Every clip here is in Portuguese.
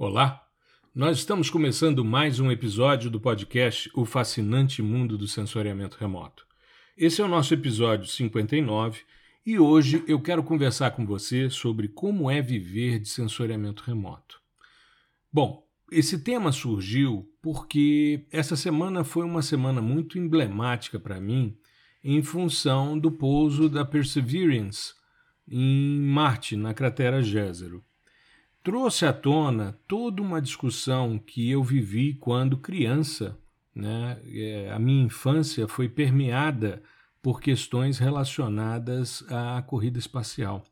Olá, nós estamos começando mais um episódio do podcast O Fascinante Mundo do Sensoriamento Remoto. Esse é o nosso episódio 59 e hoje eu quero conversar com você sobre como é viver de sensoriamento remoto. Bom, esse tema surgiu porque essa semana foi uma semana muito emblemática para mim em função do pouso da Perseverance em Marte, na cratera Jezero trouxe à tona toda uma discussão que eu vivi quando criança. Né? É, a minha infância foi permeada por questões relacionadas à corrida espacial.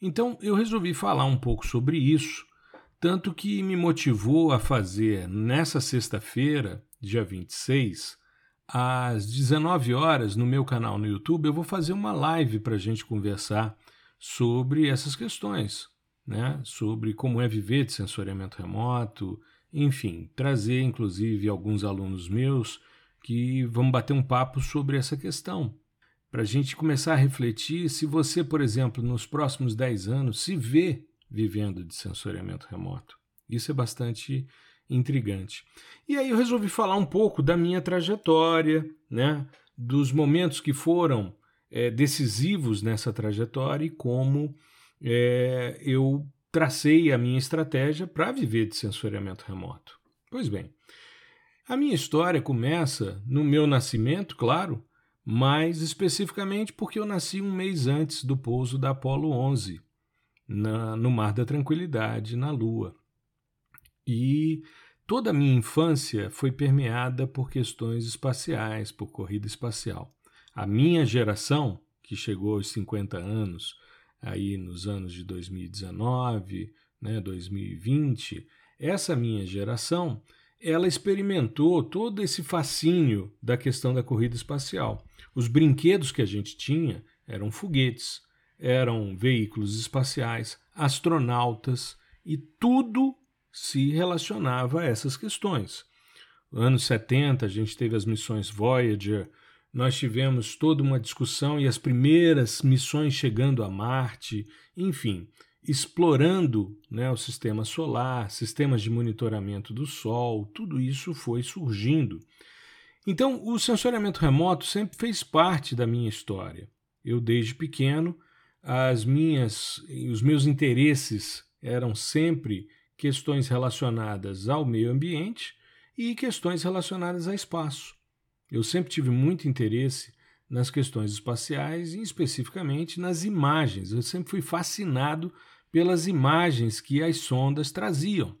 Então eu resolvi falar um pouco sobre isso, tanto que me motivou a fazer nessa sexta-feira, dia 26, às 19 horas, no meu canal no YouTube, eu vou fazer uma live para a gente conversar sobre essas questões né, sobre como é viver de sensoriamento remoto, enfim, trazer inclusive alguns alunos meus que vão bater um papo sobre essa questão, para a gente começar a refletir se você, por exemplo, nos próximos 10 anos se vê vivendo de sensoriamento remoto. Isso é bastante intrigante. E aí eu resolvi falar um pouco da minha trajetória, né, dos momentos que foram é, decisivos nessa trajetória e como é, eu tracei a minha estratégia para viver de sensoriamento remoto. Pois bem, a minha história começa no meu nascimento, claro, mais especificamente porque eu nasci um mês antes do pouso da Apollo 11, na, no Mar da Tranquilidade, na Lua. E toda a minha infância foi permeada por questões espaciais, por corrida espacial. A minha geração, que chegou aos 50 anos, aí nos anos de 2019, né, 2020, essa minha geração, ela experimentou todo esse fascínio da questão da corrida espacial. Os brinquedos que a gente tinha eram foguetes, eram veículos espaciais, astronautas e tudo se relacionava a essas questões. Anos 70 a gente teve as missões Voyager, nós tivemos toda uma discussão e as primeiras missões chegando a Marte, enfim, explorando né, o sistema solar, sistemas de monitoramento do Sol, tudo isso foi surgindo. Então, o sensoriamento remoto sempre fez parte da minha história. Eu, desde pequeno, as minhas, os meus interesses eram sempre questões relacionadas ao meio ambiente e questões relacionadas a espaço. Eu sempre tive muito interesse nas questões espaciais e especificamente nas imagens. Eu sempre fui fascinado pelas imagens que as sondas traziam.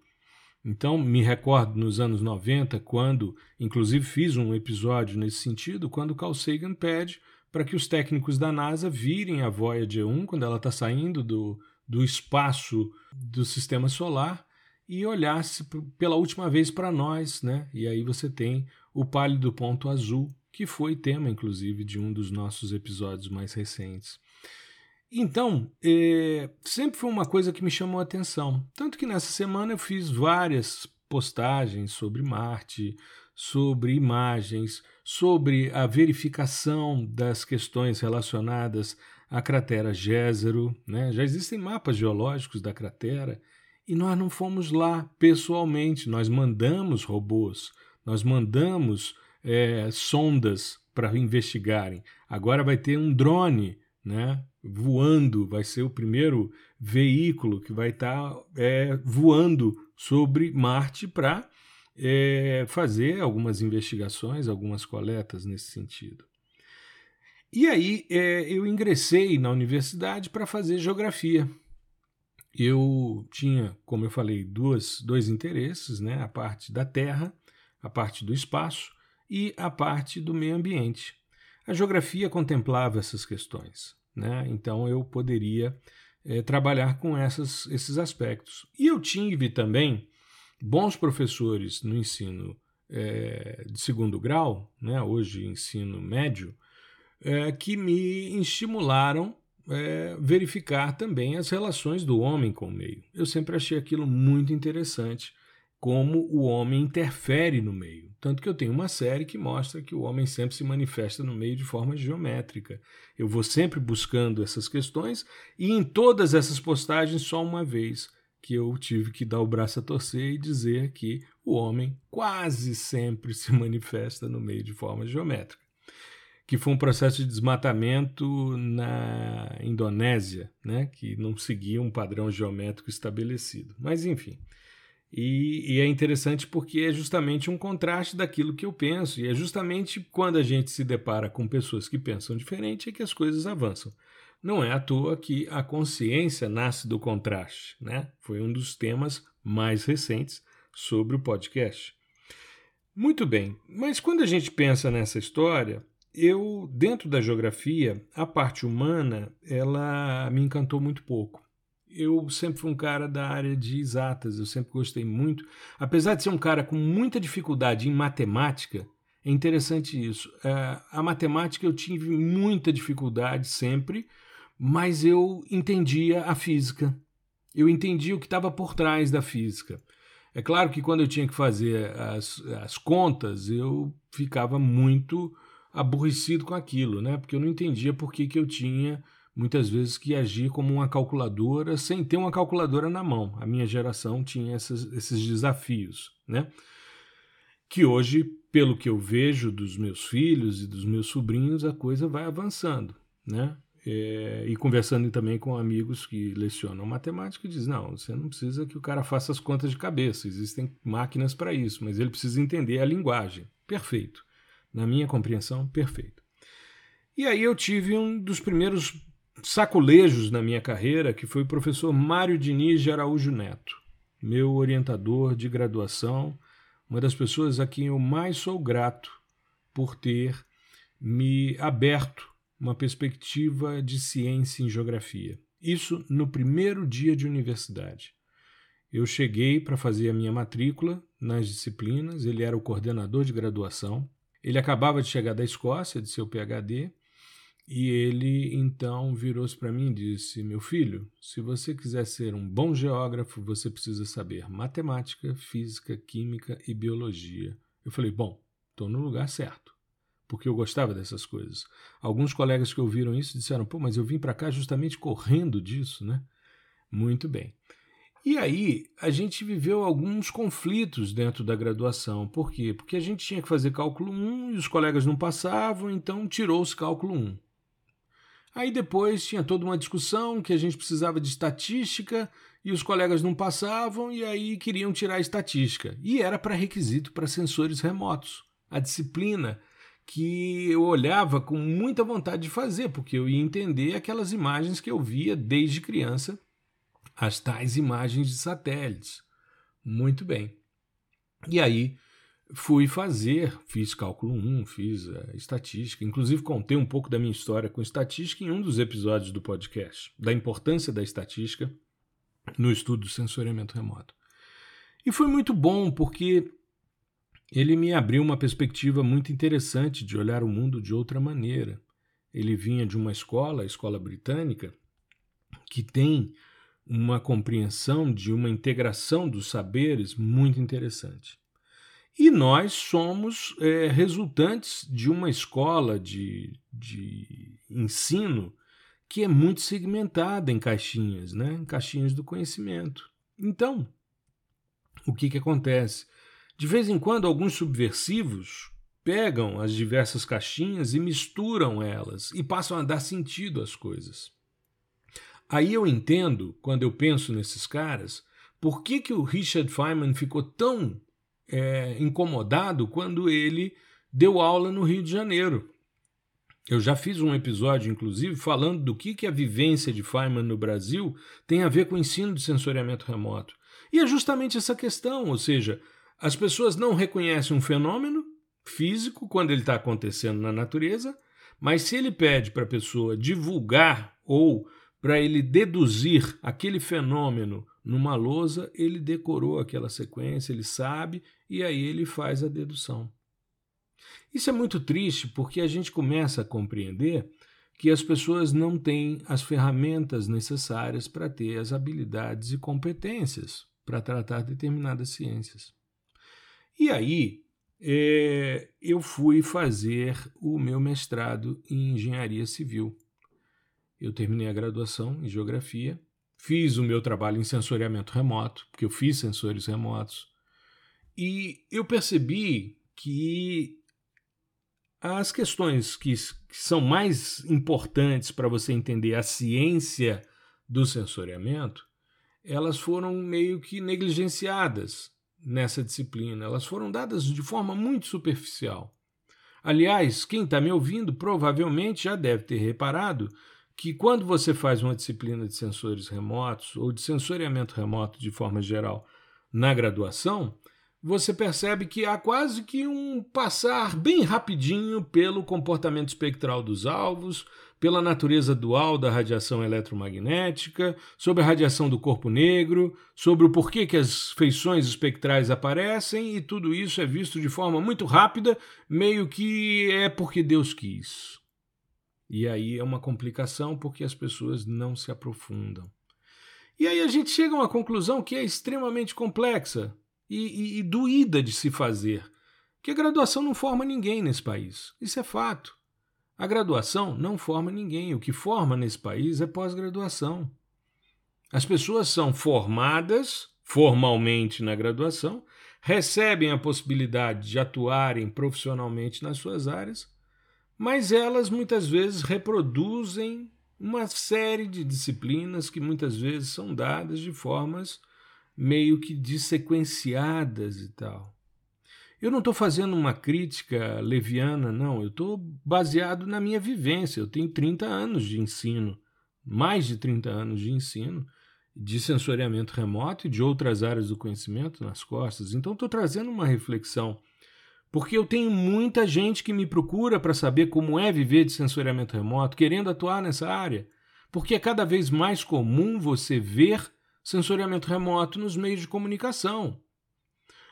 Então, me recordo nos anos 90, quando, inclusive fiz um episódio nesse sentido, quando Carl Sagan pede para que os técnicos da NASA virem a Voyager 1, quando ela está saindo do, do espaço do sistema solar, e olhasse pela última vez para nós, né? E aí você tem o pálido ponto azul, que foi tema, inclusive, de um dos nossos episódios mais recentes. Então, é, sempre foi uma coisa que me chamou a atenção. Tanto que nessa semana eu fiz várias postagens sobre Marte, sobre imagens, sobre a verificação das questões relacionadas à cratera Jezero. Né? Já existem mapas geológicos da cratera e nós não fomos lá pessoalmente, nós mandamos robôs, nós mandamos é, sondas para investigarem. Agora vai ter um drone né, voando, vai ser o primeiro veículo que vai estar tá, é, voando sobre Marte para é, fazer algumas investigações, algumas coletas nesse sentido. E aí é, eu ingressei na universidade para fazer geografia eu tinha, como eu falei, duas, dois interesses, né? a parte da terra, a parte do espaço e a parte do meio ambiente. A geografia contemplava essas questões, né? então eu poderia é, trabalhar com essas, esses aspectos. E eu tive também bons professores no ensino é, de segundo grau, né? hoje ensino médio, é, que me estimularam é, verificar também as relações do homem com o meio. Eu sempre achei aquilo muito interessante, como o homem interfere no meio. Tanto que eu tenho uma série que mostra que o homem sempre se manifesta no meio de forma geométrica. Eu vou sempre buscando essas questões e em todas essas postagens, só uma vez, que eu tive que dar o braço a torcer e dizer que o homem quase sempre se manifesta no meio de forma geométrica, que foi um processo de desmatamento na Indonésia, né, que não seguia um padrão geométrico estabelecido. Mas enfim, e, e, é interessante porque é justamente um contraste daquilo que eu penso, e é justamente quando a gente se depara com pessoas que pensam diferente é que as coisas avançam. Não é à toa que a consciência nasce do contraste, né? Foi um dos temas mais recentes sobre o podcast. Muito bem, mas quando a gente pensa nessa história, eu, dentro da geografia, a parte humana, ela me encantou muito pouco eu sempre fui um cara da área de exatas, eu sempre gostei muito. Apesar de ser um cara com muita dificuldade em matemática, é interessante isso. É, a matemática eu tive muita dificuldade sempre, mas eu entendia a física. Eu entendia o que estava por trás da física. É claro que quando eu tinha que fazer as, as contas, eu ficava muito aborrecido com aquilo, né? Porque eu não entendia por que, que eu tinha muitas vezes que agir como uma calculadora sem ter uma calculadora na mão. A minha geração tinha esses, desafios, né? Que hoje, pelo que eu vejo dos meus filhos e dos meus sobrinhos, a coisa vai avançando, né? É, e conversando também com amigos que lecionam matemática, diz: não, você não precisa que o cara faça as contas de cabeça, existem máquinas para isso, mas ele precisa entender a linguagem. Perfeito. Na minha compreensão, perfeito. E aí eu tive um dos primeiros saculejos na minha carreira, que foi o professor Mário Diniz de Araújo Neto, meu orientador de graduação, uma das pessoas a quem eu mais sou grato por ter me aberto uma perspectiva de ciência em geografia. Isso no primeiro dia de universidade. Eu cheguei para fazer a minha matrícula nas disciplinas, ele era o coordenador de graduação. Ele acabava de chegar da Escócia, de seu PhD, e ele então virou-se para mim e disse: Meu filho, se você quiser ser um bom geógrafo, você precisa saber matemática, física, química e biologia. Eu falei: Bom, estou no lugar certo, porque eu gostava dessas coisas. Alguns colegas que ouviram isso disseram: Pô, mas eu vim para cá justamente correndo disso, né? Muito bem. E aí, a gente viveu alguns conflitos dentro da graduação. Por quê? Porque a gente tinha que fazer cálculo 1 e os colegas não passavam, então tirou-se cálculo 1. Aí depois tinha toda uma discussão que a gente precisava de estatística e os colegas não passavam e aí queriam tirar a estatística. E era para requisito para sensores remotos. A disciplina que eu olhava com muita vontade de fazer, porque eu ia entender aquelas imagens que eu via desde criança, as tais imagens de satélites. Muito bem. E aí fui fazer, fiz cálculo 1, fiz a eh, estatística, inclusive contei um pouco da minha história com estatística em um dos episódios do podcast, da importância da estatística no estudo do sensoriamento remoto. E foi muito bom porque ele me abriu uma perspectiva muito interessante de olhar o mundo de outra maneira. Ele vinha de uma escola, a escola britânica, que tem uma compreensão de uma integração dos saberes muito interessante. E nós somos é, resultantes de uma escola de, de ensino que é muito segmentada em caixinhas, né? em caixinhas do conhecimento. Então, o que, que acontece? De vez em quando, alguns subversivos pegam as diversas caixinhas e misturam elas e passam a dar sentido às coisas. Aí eu entendo, quando eu penso nesses caras, por que, que o Richard Feynman ficou tão é, incomodado quando ele deu aula no Rio de Janeiro. Eu já fiz um episódio, inclusive, falando do que, que a vivência de Feynman no Brasil tem a ver com o ensino de sensoriamento remoto. E é justamente essa questão, ou seja, as pessoas não reconhecem um fenômeno físico quando ele está acontecendo na natureza, mas se ele pede para a pessoa divulgar ou para ele deduzir aquele fenômeno numa lousa, ele decorou aquela sequência, ele sabe e aí ele faz a dedução. Isso é muito triste porque a gente começa a compreender que as pessoas não têm as ferramentas necessárias para ter as habilidades e competências para tratar determinadas ciências. E aí é, eu fui fazer o meu mestrado em engenharia civil. Eu terminei a graduação em geografia fiz o meu trabalho em sensoriamento remoto, porque eu fiz sensores remotos, e eu percebi que as questões que, que são mais importantes para você entender a ciência do sensoriamento, elas foram meio que negligenciadas nessa disciplina, elas foram dadas de forma muito superficial. Aliás, quem está me ouvindo provavelmente já deve ter reparado que quando você faz uma disciplina de sensores remotos ou de sensoriamento remoto de forma geral na graduação, você percebe que há quase que um passar bem rapidinho pelo comportamento espectral dos alvos, pela natureza dual da radiação eletromagnética, sobre a radiação do corpo negro, sobre o porquê que as feições espectrais aparecem, e tudo isso é visto de forma muito rápida, meio que é porque Deus quis. E aí é uma complicação porque as pessoas não se aprofundam. E aí a gente chega a uma conclusão que é extremamente complexa e, e, e doída de se fazer, que a graduação não forma ninguém nesse país. Isso é fato. A graduação não forma ninguém. O que forma nesse país é pós-graduação. As pessoas são formadas formalmente na graduação, recebem a possibilidade de atuarem profissionalmente nas suas áreas mas elas muitas vezes reproduzem uma série de disciplinas que muitas vezes são dadas de formas meio que dissequenciadas e tal. Eu não estou fazendo uma crítica leviana, não. Eu estou baseado na minha vivência. Eu tenho 30 anos de ensino, mais de 30 anos de ensino, de sensoriamento remoto e de outras áreas do conhecimento nas costas. Então, estou trazendo uma reflexão porque eu tenho muita gente que me procura para saber como é viver de sensoriamento remoto, querendo atuar nessa área. Porque é cada vez mais comum você ver sensoriamento remoto nos meios de comunicação.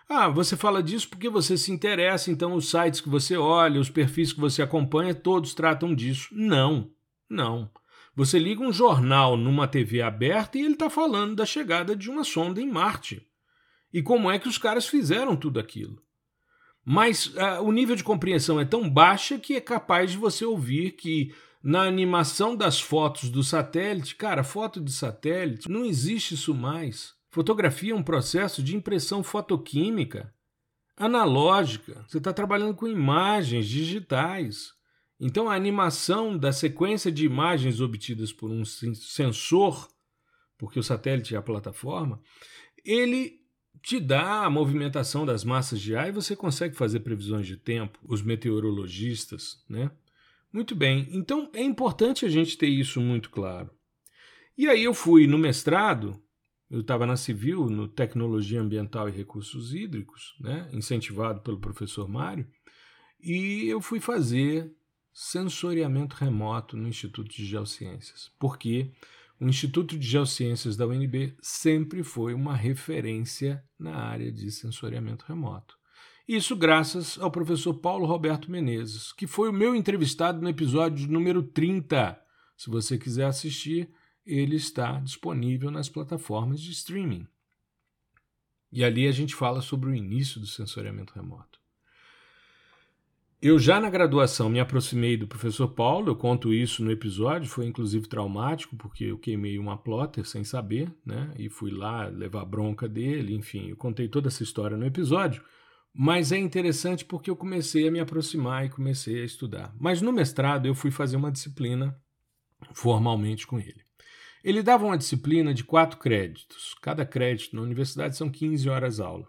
Ah, você fala disso porque você se interessa, então os sites que você olha, os perfis que você acompanha, todos tratam disso. Não, não. Você liga um jornal numa TV aberta e ele está falando da chegada de uma sonda em Marte. E como é que os caras fizeram tudo aquilo? Mas uh, o nível de compreensão é tão baixa que é capaz de você ouvir que na animação das fotos do satélite, cara, foto de satélite, não existe isso mais. Fotografia é um processo de impressão fotoquímica, analógica. Você está trabalhando com imagens digitais. Então, a animação da sequência de imagens obtidas por um sensor, porque o satélite é a plataforma, ele te dá a movimentação das massas de ar e você consegue fazer previsões de tempo, os meteorologistas, né? Muito bem, então é importante a gente ter isso muito claro. E aí eu fui no mestrado, eu estava na Civil, no Tecnologia Ambiental e Recursos Hídricos, né? incentivado pelo professor Mário, e eu fui fazer sensoriamento remoto no Instituto de Geociências. Porque o Instituto de Geociências da UNB sempre foi uma referência na área de sensoriamento remoto. Isso graças ao professor Paulo Roberto Menezes, que foi o meu entrevistado no episódio número 30. Se você quiser assistir, ele está disponível nas plataformas de streaming. E ali a gente fala sobre o início do sensoriamento remoto. Eu já na graduação me aproximei do professor Paulo, eu conto isso no episódio, foi inclusive traumático, porque eu queimei uma plotter sem saber, né? E fui lá levar bronca dele, enfim, eu contei toda essa história no episódio, mas é interessante porque eu comecei a me aproximar e comecei a estudar. Mas no mestrado eu fui fazer uma disciplina formalmente com ele. Ele dava uma disciplina de quatro créditos. Cada crédito na universidade são 15 horas aula.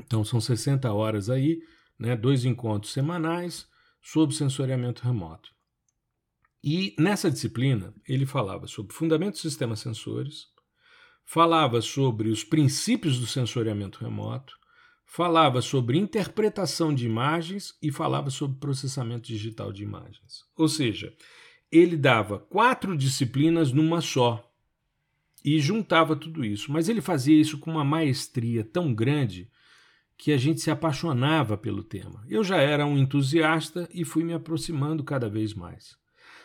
Então são 60 horas aí né, dois encontros semanais sobre sensoriamento remoto. E nessa disciplina ele falava sobre fundamentos do sistema sensores, falava sobre os princípios do sensoriamento remoto, falava sobre interpretação de imagens e falava sobre processamento digital de imagens. Ou seja, ele dava quatro disciplinas numa só e juntava tudo isso, mas ele fazia isso com uma maestria tão grande que a gente se apaixonava pelo tema. Eu já era um entusiasta e fui me aproximando cada vez mais.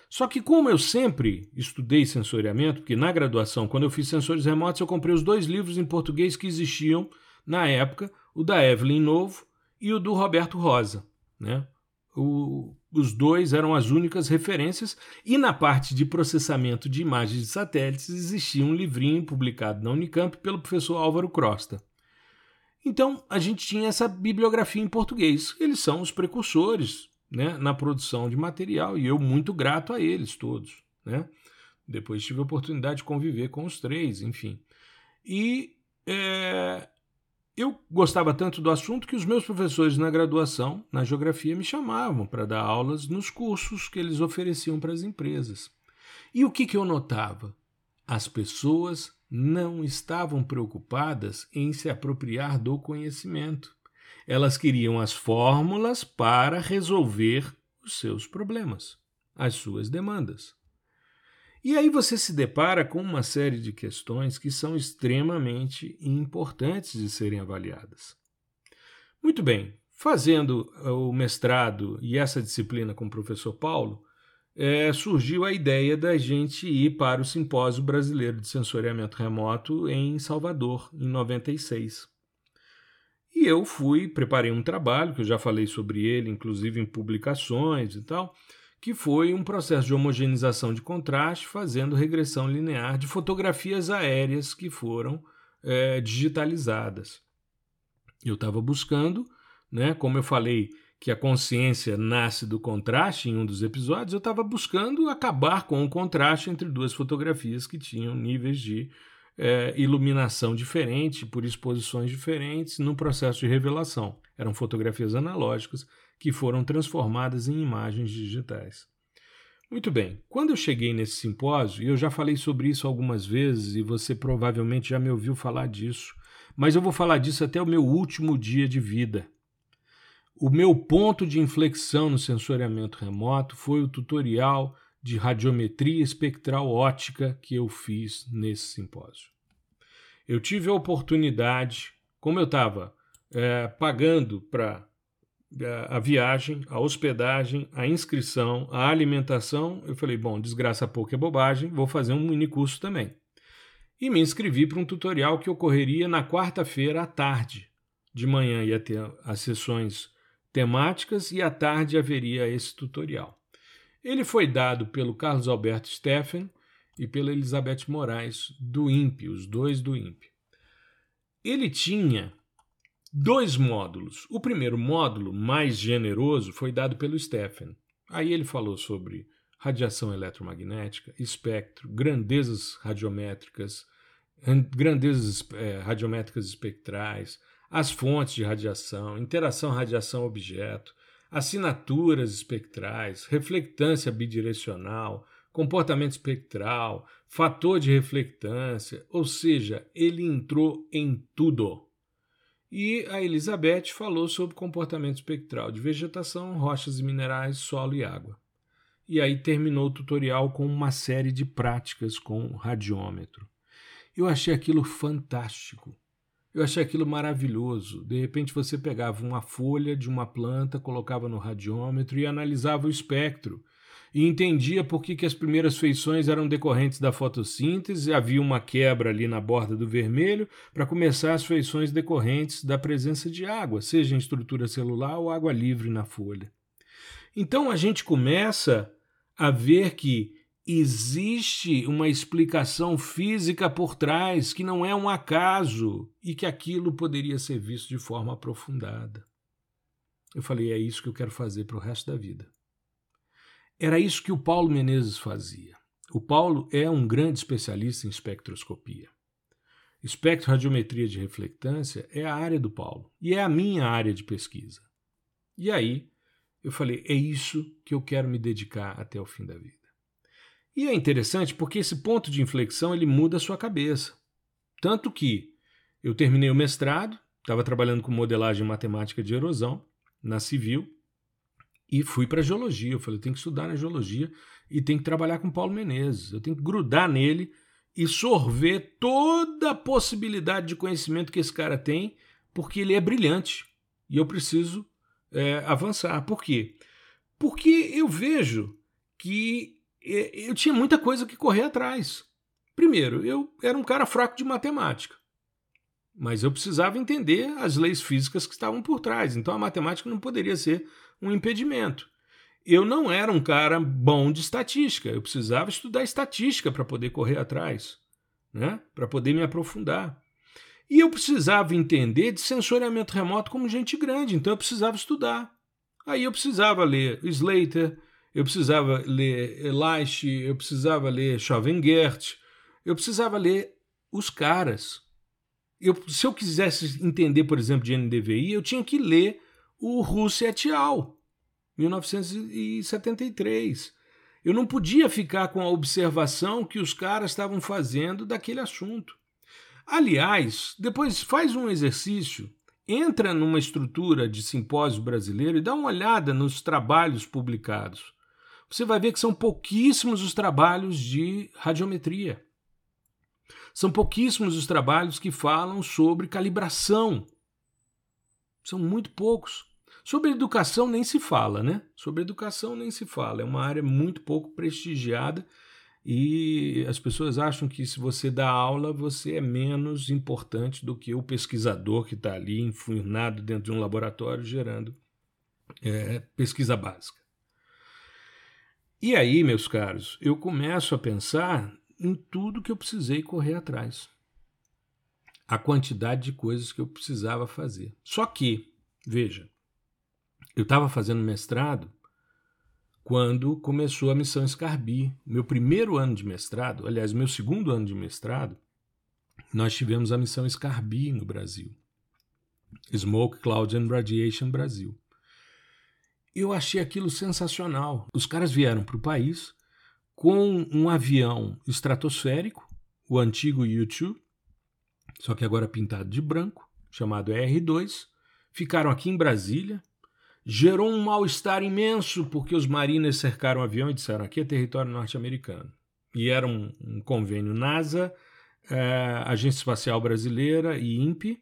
Só que, como eu sempre estudei sensoriamento, porque na graduação, quando eu fiz sensores remotos, eu comprei os dois livros em português que existiam na época, o da Evelyn Novo e o do Roberto Rosa. Né? o, os dois eram as únicas referências, e na parte de processamento de imagens de satélites existia um livrinho publicado na Unicamp pelo professor Álvaro Crosta. Então a gente tinha essa bibliografia em português. Eles são os precursores né, na produção de material e eu muito grato a eles todos. Né? Depois tive a oportunidade de conviver com os três, enfim. E é, eu gostava tanto do assunto que os meus professores na graduação, na geografia, me chamavam para dar aulas nos cursos que eles ofereciam para as empresas. E o que, que eu notava? As pessoas não estavam preocupadas em se apropriar do conhecimento. Elas queriam as fórmulas para resolver os seus problemas, as suas demandas. E aí você se depara com uma série de questões que são extremamente importantes de serem avaliadas. Muito bem, fazendo eh, o mestrado e essa disciplina com o professor Paulo, é, surgiu a ideia da gente ir para o Simpósio Brasileiro de Sensoriamento Remoto em Salvador, em 96. E eu fui, preparei um trabalho, que eu já falei sobre ele, inclusive em publicações e tal, que foi um processo de homogeneização de contraste fazendo regressão linear de fotografias aéreas que foram é, digitalizadas. Eu estava buscando, né, como eu falei que a consciência nasce do contraste em um dos episódios, eu estava buscando acabar com o contraste entre duas fotografias que tinham níveis de é, iluminação diferente, por exposições diferentes, num processo de revelação. Eram fotografias analógicas que foram transformadas em imagens digitais. Muito bem, quando eu cheguei nesse simpósio, e eu já falei sobre isso algumas vezes e você provavelmente já me ouviu falar disso, mas eu vou falar disso até o meu último dia de vida. O meu ponto de inflexão no sensoriamento remoto foi o tutorial de radiometria espectral ótica que eu fiz nesse simpósio. Eu tive a oportunidade, como eu estava é, pagando para é, a viagem, a hospedagem, a inscrição, a alimentação, eu falei, bom, desgraça pouco é bobagem, vou fazer um mini curso também. E me inscrevi para um tutorial que ocorreria na quarta-feira à tarde. De manhã ia ter as sessões temáticas e à tarde haveria esse tutorial. Ele foi dado pelo Carlos Alberto Steffen e pela Elizabeth Moraes, do INPE, os dois do INPE. Ele tinha dois módulos. O primeiro módulo, mais generoso, foi dado pelo Steffen. Aí ele falou sobre radiação eletromagnética, espectro, grandezas radiométricas, grandezas é, radiométricas espectrais, as fontes de radiação, interação radiação-objeto, assinaturas espectrais, reflectância bidirecional, comportamento espectral, fator de reflectância, ou seja, ele entrou em tudo. E a Elizabeth falou sobre comportamento espectral de vegetação, rochas e minerais, solo e água. E aí terminou o tutorial com uma série de práticas com radiômetro. Eu achei aquilo fantástico. Eu achei aquilo maravilhoso. De repente você pegava uma folha de uma planta, colocava no radiômetro e analisava o espectro. E entendia por que, que as primeiras feições eram decorrentes da fotossíntese, havia uma quebra ali na borda do vermelho, para começar as feições decorrentes da presença de água, seja em estrutura celular ou água livre na folha. Então a gente começa a ver que existe uma explicação física por trás que não é um acaso e que aquilo poderia ser visto de forma aprofundada. Eu falei, é isso que eu quero fazer para o resto da vida. Era isso que o Paulo Menezes fazia. O Paulo é um grande especialista em espectroscopia. Espectroradiometria de reflectância é a área do Paulo e é a minha área de pesquisa. E aí eu falei, é isso que eu quero me dedicar até o fim da vida. E é interessante porque esse ponto de inflexão ele muda a sua cabeça. Tanto que eu terminei o mestrado, estava trabalhando com modelagem matemática de erosão na civil e fui para geologia. Eu falei, eu tenho que estudar na geologia e tenho que trabalhar com Paulo Menezes. Eu tenho que grudar nele e sorver toda a possibilidade de conhecimento que esse cara tem, porque ele é brilhante e eu preciso é, avançar. Por quê? Porque eu vejo que eu tinha muita coisa que correr atrás. Primeiro, eu era um cara fraco de matemática, mas eu precisava entender as leis físicas que estavam por trás, então a matemática não poderia ser um impedimento. eu não era um cara bom de estatística. Eu precisava estudar estatística para poder correr atrás, né? para poder me aprofundar. E eu precisava entender de sensoriamento remoto como gente grande, então eu precisava estudar. Aí eu precisava ler Slater, eu precisava ler Elish, eu precisava ler Chovengert, eu precisava ler os caras. Eu, se eu quisesse entender, por exemplo, de NDVI, eu tinha que ler o Russo et al., 1973. Eu não podia ficar com a observação que os caras estavam fazendo daquele assunto. Aliás, depois faz um exercício, entra numa estrutura de simpósio brasileiro e dá uma olhada nos trabalhos publicados. Você vai ver que são pouquíssimos os trabalhos de radiometria. São pouquíssimos os trabalhos que falam sobre calibração. São muito poucos. Sobre educação nem se fala, né? Sobre educação nem se fala. É uma área muito pouco prestigiada e as pessoas acham que se você dá aula, você é menos importante do que o pesquisador que está ali enfurnado dentro de um laboratório gerando é, pesquisa básica. E aí, meus caros, eu começo a pensar em tudo que eu precisei correr atrás. A quantidade de coisas que eu precisava fazer. Só que, veja, eu estava fazendo mestrado quando começou a missão Scarbi. Meu primeiro ano de mestrado, aliás, meu segundo ano de mestrado, nós tivemos a missão Scarbi no Brasil. Smoke, Cloud and Radiation Brasil. Eu achei aquilo sensacional. Os caras vieram para o país com um avião estratosférico, o antigo U-2, só que agora pintado de branco, chamado R2. Ficaram aqui em Brasília, gerou um mal-estar imenso porque os marines cercaram o avião e disseram aqui é território norte-americano. E era um, um convênio NASA, é, Agência Espacial Brasileira e INPE,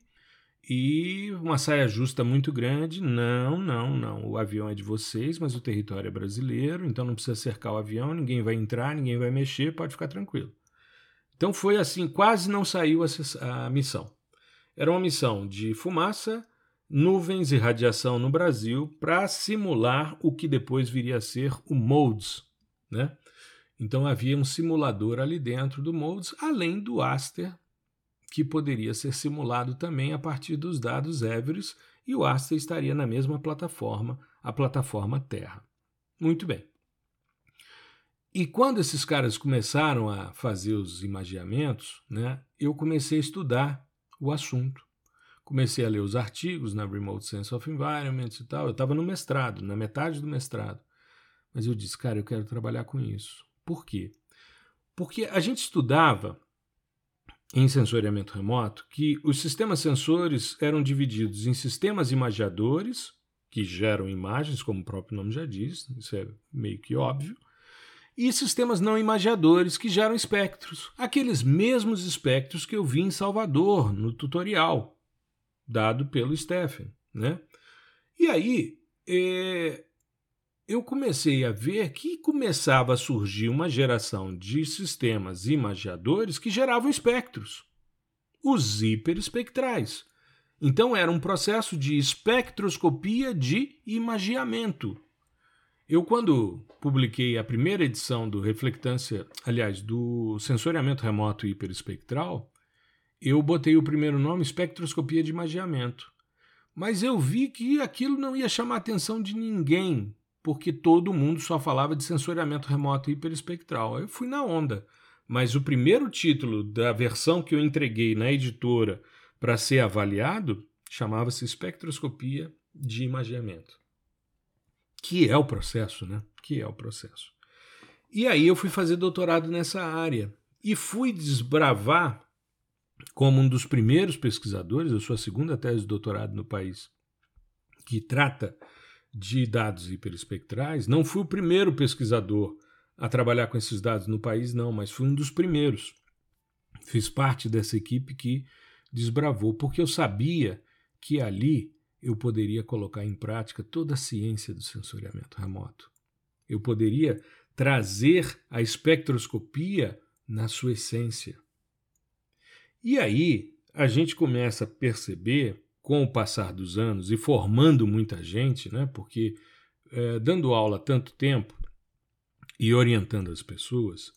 e uma saia justa muito grande. Não, não, não. O avião é de vocês, mas o território é brasileiro, então não precisa cercar o avião, ninguém vai entrar, ninguém vai mexer, pode ficar tranquilo. Então foi assim, quase não saiu a, a missão. Era uma missão de fumaça, nuvens e radiação no Brasil para simular o que depois viria a ser o MODES. Né? Então havia um simulador ali dentro do MODES, além do Aster, que poderia ser simulado também a partir dos dados Everest, e o Aster estaria na mesma plataforma, a plataforma Terra. Muito bem. E quando esses caras começaram a fazer os imaginamentos, né, eu comecei a estudar o assunto comecei a ler os artigos na Remote Sense of Environment e tal. Eu estava no mestrado, na metade do mestrado. Mas eu disse, cara, eu quero trabalhar com isso. Por quê? Porque a gente estudava em sensoriamento remoto que os sistemas sensores eram divididos em sistemas imagiadores, que geram imagens, como o próprio nome já diz, isso é meio que óbvio, e sistemas não imagiadores que geram espectros, aqueles mesmos espectros que eu vi em Salvador, no tutorial dado pelo Stephen. Né? E aí é, eu comecei a ver que começava a surgir uma geração de sistemas imagiadores que geravam espectros, os hiperespectrais. Então era um processo de espectroscopia de imagiamento. Eu, quando publiquei a primeira edição do Reflectância, aliás, do Sensoriamento Remoto Hiperespectral, eu botei o primeiro nome espectroscopia de imagiamento. Mas eu vi que aquilo não ia chamar a atenção de ninguém, porque todo mundo só falava de sensoriamento remoto hiperespectral. Eu fui na onda. Mas o primeiro título da versão que eu entreguei na editora para ser avaliado chamava-se espectroscopia de imagiamento. Que é o processo, né? Que é o processo. E aí eu fui fazer doutorado nessa área e fui desbravar como um dos primeiros pesquisadores, a segunda tese de doutorado no país que trata de dados hiperespectrais. Não fui o primeiro pesquisador a trabalhar com esses dados no país, não, mas fui um dos primeiros. Fiz parte dessa equipe que desbravou, porque eu sabia que ali eu poderia colocar em prática toda a ciência do sensoriamento remoto. Eu poderia trazer a espectroscopia na sua essência. E aí a gente começa a perceber, com o passar dos anos e formando muita gente, né, porque é, dando aula tanto tempo e orientando as pessoas,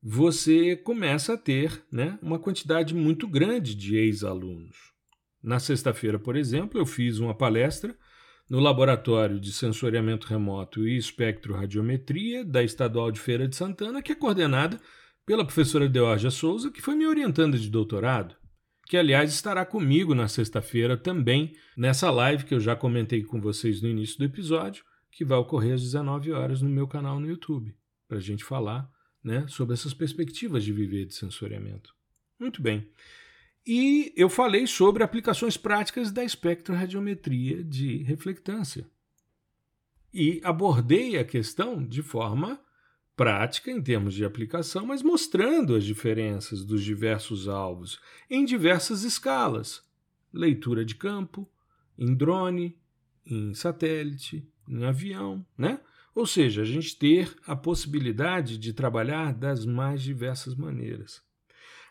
você começa a ter né, uma quantidade muito grande de ex-alunos. Na sexta-feira, por exemplo, eu fiz uma palestra no Laboratório de Sensoriamento Remoto e Espectroradiometria da Estadual de Feira de Santana, que é coordenada pela professora Deorgia Souza, que foi minha orientanda de doutorado, que aliás estará comigo na sexta-feira também, nessa live que eu já comentei com vocês no início do episódio, que vai ocorrer às 19 horas no meu canal no YouTube, para a gente falar né, sobre essas perspectivas de viver de sensoriamento. Muito bem. E eu falei sobre aplicações práticas da espectroradiometria de reflectância. E abordei a questão de forma prática em termos de aplicação, mas mostrando as diferenças dos diversos alvos em diversas escalas: leitura de campo, em drone, em satélite, em avião, né? Ou seja, a gente ter a possibilidade de trabalhar das mais diversas maneiras.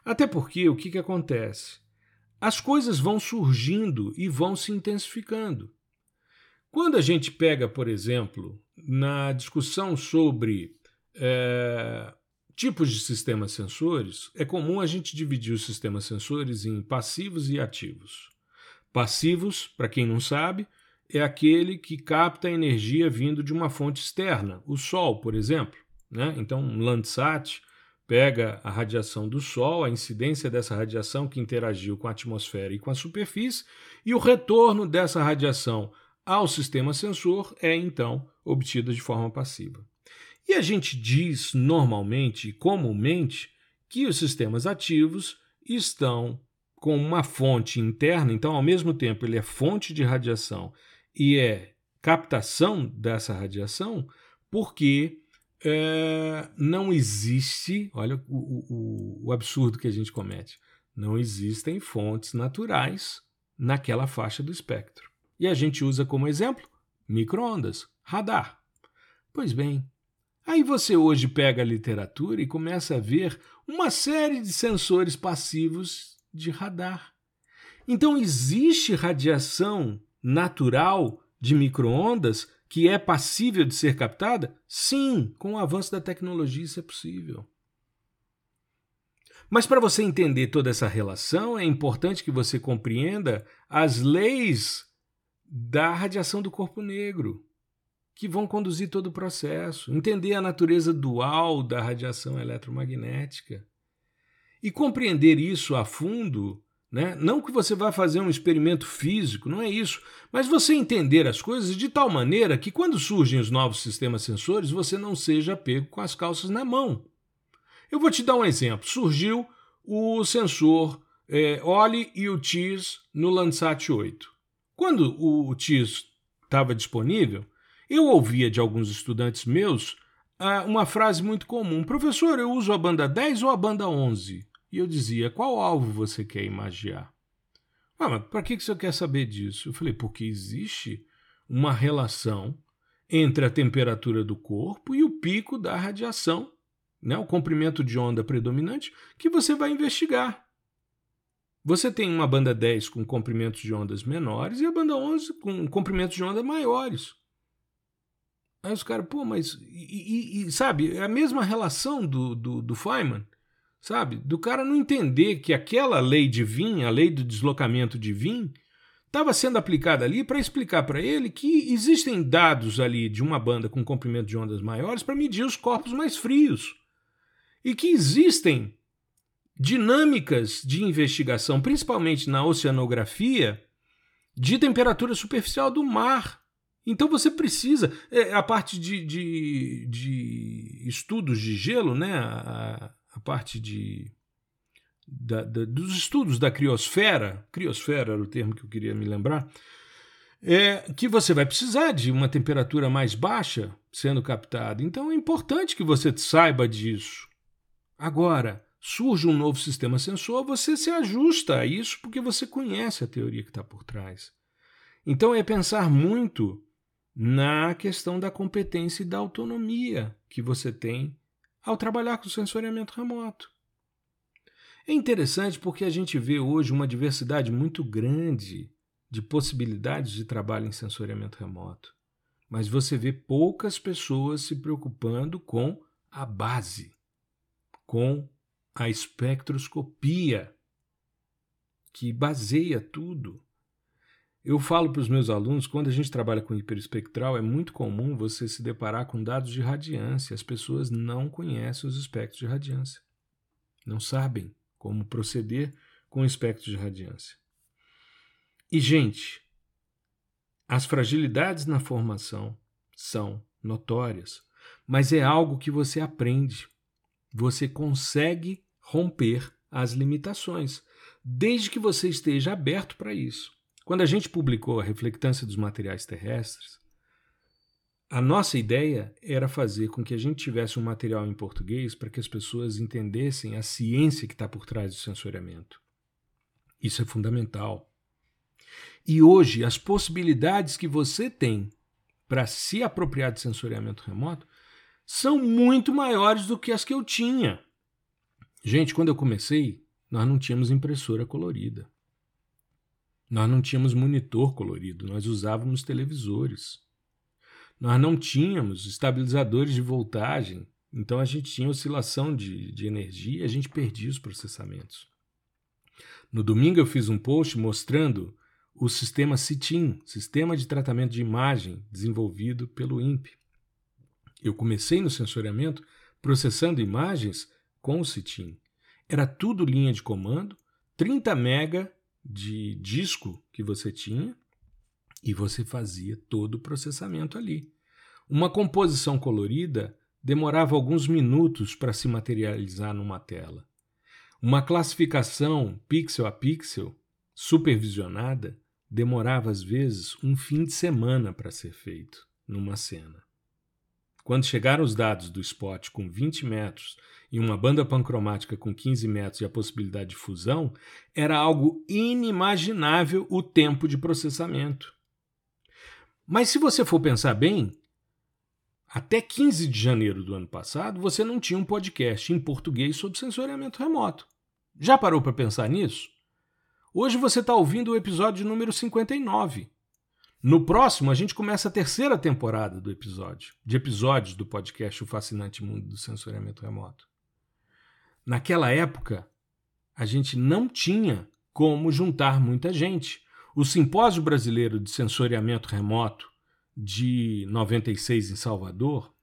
Até porque o que, que acontece? As coisas vão surgindo e vão se intensificando. Quando a gente pega, por exemplo, na discussão sobre é, tipos de sistemas sensores, é comum a gente dividir os sistemas sensores em passivos e ativos. Passivos, para quem não sabe, é aquele que capta energia vindo de uma fonte externa, o Sol, por exemplo. Né? Então, um Landsat pega a radiação do Sol, a incidência dessa radiação que interagiu com a atmosfera e com a superfície, e o retorno dessa radiação ao sistema sensor é então obtido de forma passiva. E a gente diz normalmente, comumente, que os sistemas ativos estão com uma fonte interna, então ao mesmo tempo ele é fonte de radiação e é captação dessa radiação, porque é, não existe, olha o, o, o absurdo que a gente comete, não existem fontes naturais naquela faixa do espectro. E a gente usa como exemplo microondas, radar. Pois bem, aí você hoje pega a literatura e começa a ver uma série de sensores passivos de radar. Então existe radiação natural de microondas que é passível de ser captada? Sim, com o avanço da tecnologia isso é possível. Mas para você entender toda essa relação, é importante que você compreenda as leis da radiação do corpo negro, que vão conduzir todo o processo, entender a natureza dual da radiação eletromagnética. E compreender isso a fundo né? Não que você vá fazer um experimento físico, não é isso, mas você entender as coisas de tal maneira que quando surgem os novos sistemas sensores você não seja pego com as calças na mão. Eu vou te dar um exemplo. Surgiu o sensor é, OLI e o TIS no Landsat 8. Quando o TIS estava disponível, eu ouvia de alguns estudantes meus ah, uma frase muito comum: professor, eu uso a banda 10 ou a banda 11? E eu dizia: qual alvo você quer imagiar? Ah, mas para que você quer saber disso? Eu falei: porque existe uma relação entre a temperatura do corpo e o pico da radiação, né, o comprimento de onda predominante, que você vai investigar. Você tem uma banda 10 com comprimentos de ondas menores e a banda 11 com comprimentos de onda maiores. Aí os caras, pô, mas. E, e, e, sabe, é a mesma relação do, do, do Feynman sabe? Do cara não entender que aquela lei de Wien, a lei do deslocamento de Wien, estava sendo aplicada ali para explicar para ele que existem dados ali de uma banda com comprimento de ondas maiores para medir os corpos mais frios. E que existem dinâmicas de investigação, principalmente na oceanografia, de temperatura superficial do mar. Então você precisa. É, a parte de, de, de, estudos de gelo, né? A, a parte de, da, da, dos estudos da criosfera, criosfera era o termo que eu queria me lembrar, é que você vai precisar de uma temperatura mais baixa sendo captada. Então é importante que você saiba disso. Agora, surge um novo sistema sensor, você se ajusta a isso porque você conhece a teoria que está por trás. Então é pensar muito na questão da competência e da autonomia que você tem ao trabalhar com sensoriamento remoto. É interessante porque a gente vê hoje uma diversidade muito grande de possibilidades de trabalho em sensoriamento remoto. mas você vê poucas pessoas se preocupando com a base, com a espectroscopia, que baseia tudo. Eu falo para os meus alunos, quando a gente trabalha com hiperespectral, é muito comum você se deparar com dados de radiância. As pessoas não conhecem os espectros de radiância. Não sabem como proceder com o espectro de radiância. E, gente, as fragilidades na formação são notórias, mas é algo que você aprende. Você consegue romper as limitações, desde que você esteja aberto para isso. Quando a gente publicou a reflectância dos materiais terrestres, a nossa ideia era fazer com que a gente tivesse um material em português para que as pessoas entendessem a ciência que está por trás do sensoriamento. Isso é fundamental. E hoje, as possibilidades que você tem para se apropriar de sensoriamento remoto são muito maiores do que as que eu tinha. Gente, quando eu comecei, nós não tínhamos impressora colorida. Nós não tínhamos monitor colorido, nós usávamos televisores. Nós não tínhamos estabilizadores de voltagem, então a gente tinha oscilação de, de energia e a gente perdia os processamentos. No domingo eu fiz um post mostrando o sistema CITIM, Sistema de Tratamento de Imagem, desenvolvido pelo INPE. Eu comecei no sensoriamento processando imagens com o CITIM. Era tudo linha de comando, 30 mega de disco que você tinha e você fazia todo o processamento ali. Uma composição colorida demorava alguns minutos para se materializar numa tela. Uma classificação pixel a pixel, supervisionada, demorava às vezes um fim de semana para ser feito numa cena. Quando chegaram os dados do spot com 20 metros e uma banda pancromática com 15 metros e a possibilidade de fusão, era algo inimaginável o tempo de processamento. Mas se você for pensar bem, até 15 de janeiro do ano passado, você não tinha um podcast em português sobre sensoriamento remoto. Já parou para pensar nisso? Hoje você está ouvindo o episódio número 59. No próximo, a gente começa a terceira temporada do episódio, de episódios do podcast O Fascinante Mundo do Sensoriamento Remoto. Naquela época, a gente não tinha como juntar muita gente. O Simpósio Brasileiro de Sensoriamento Remoto de 96 em Salvador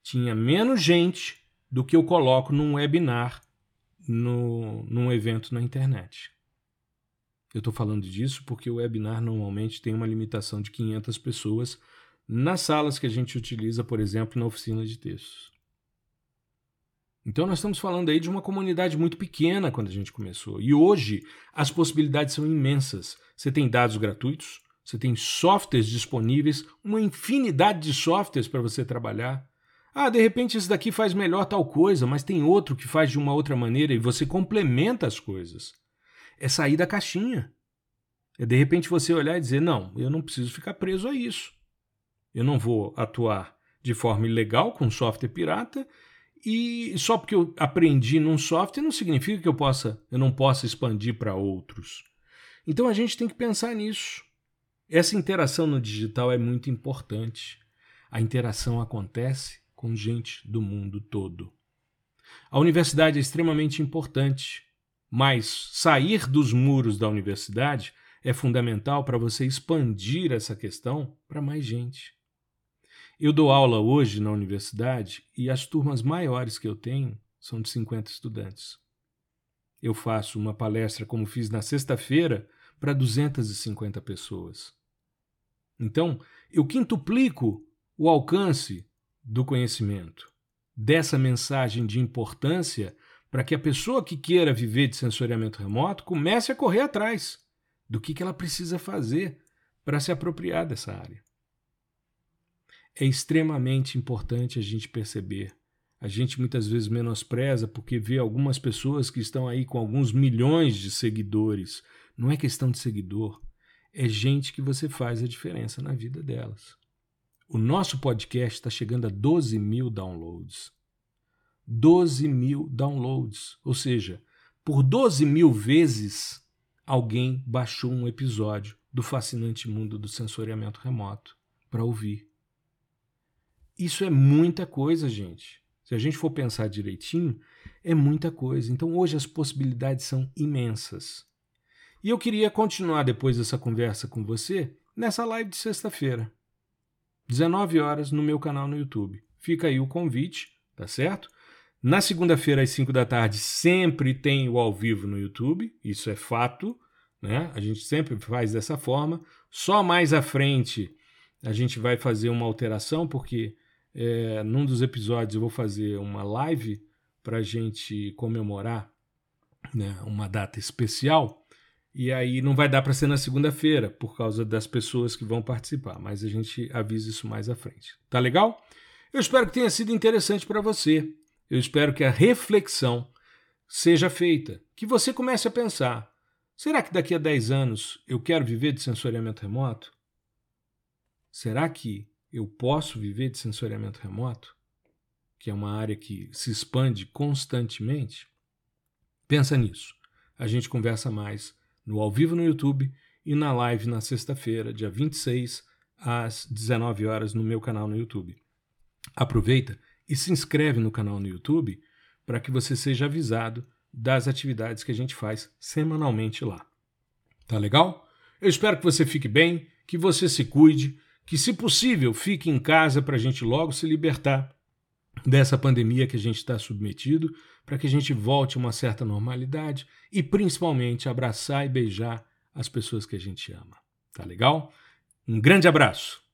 tinha menos gente do que eu coloco num webinar no, num evento na internet. Eu estou falando disso porque o webinar normalmente tem uma limitação de 500 pessoas nas salas que a gente utiliza, por exemplo, na oficina de textos. Então nós estamos falando aí de uma comunidade muito pequena quando a gente começou. E hoje as possibilidades são imensas. Você tem dados gratuitos, você tem softwares disponíveis, uma infinidade de softwares para você trabalhar. Ah, de repente esse daqui faz melhor tal coisa, mas tem outro que faz de uma outra maneira e você complementa as coisas é sair da caixinha. É de repente você olhar e dizer: não, eu não preciso ficar preso a isso. Eu não vou atuar de forma ilegal com software pirata e só porque eu aprendi num software não significa que eu possa, eu não possa expandir para outros. Então a gente tem que pensar nisso. Essa interação no digital é muito importante. A interação acontece com gente do mundo todo. A universidade é extremamente importante mas sair dos muros da universidade é fundamental para você expandir essa questão para mais gente. Eu dou aula hoje na universidade e as turmas maiores que eu tenho são de 50 estudantes. Eu faço uma palestra, como fiz na sexta-feira, para 250 pessoas. Então, eu quintuplico o alcance do conhecimento, dessa mensagem de importância para que a pessoa que queira viver de sensoriamento remoto comece a correr atrás do que, que ela precisa fazer para se apropriar dessa área. É extremamente importante a gente perceber. A gente muitas vezes menospreza porque vê algumas pessoas que estão aí com alguns milhões de seguidores. Não é questão de seguidor, é gente que você faz a diferença na vida delas. O nosso podcast está chegando a 12 mil downloads. 12 mil downloads. Ou seja, por 12 mil vezes alguém baixou um episódio do fascinante mundo do sensoriamento remoto para ouvir. Isso é muita coisa, gente. Se a gente for pensar direitinho, é muita coisa. Então hoje as possibilidades são imensas. E eu queria continuar depois dessa conversa com você nessa live de sexta-feira, 19 horas no meu canal no YouTube. Fica aí o convite, tá certo? Na segunda-feira às 5 da tarde sempre tem o ao vivo no YouTube, isso é fato, né? A gente sempre faz dessa forma. Só mais à frente a gente vai fazer uma alteração porque é, num dos episódios eu vou fazer uma live para a gente comemorar né, uma data especial. E aí não vai dar para ser na segunda-feira, por causa das pessoas que vão participar, mas a gente avisa isso mais à frente. Tá legal? Eu espero que tenha sido interessante para você. Eu espero que a reflexão seja feita, que você comece a pensar: será que daqui a 10 anos eu quero viver de sensoriamento remoto? Será que eu posso viver de sensoriamento remoto? Que é uma área que se expande constantemente? Pensa nisso. A gente conversa mais no ao vivo no YouTube e na live na sexta-feira, dia 26, às 19 horas, no meu canal no YouTube. Aproveita e se inscreve no canal no YouTube para que você seja avisado das atividades que a gente faz semanalmente lá. Tá legal? Eu espero que você fique bem, que você se cuide, que, se possível, fique em casa para a gente logo se libertar dessa pandemia que a gente está submetido, para que a gente volte a uma certa normalidade e, principalmente, abraçar e beijar as pessoas que a gente ama. Tá legal? Um grande abraço!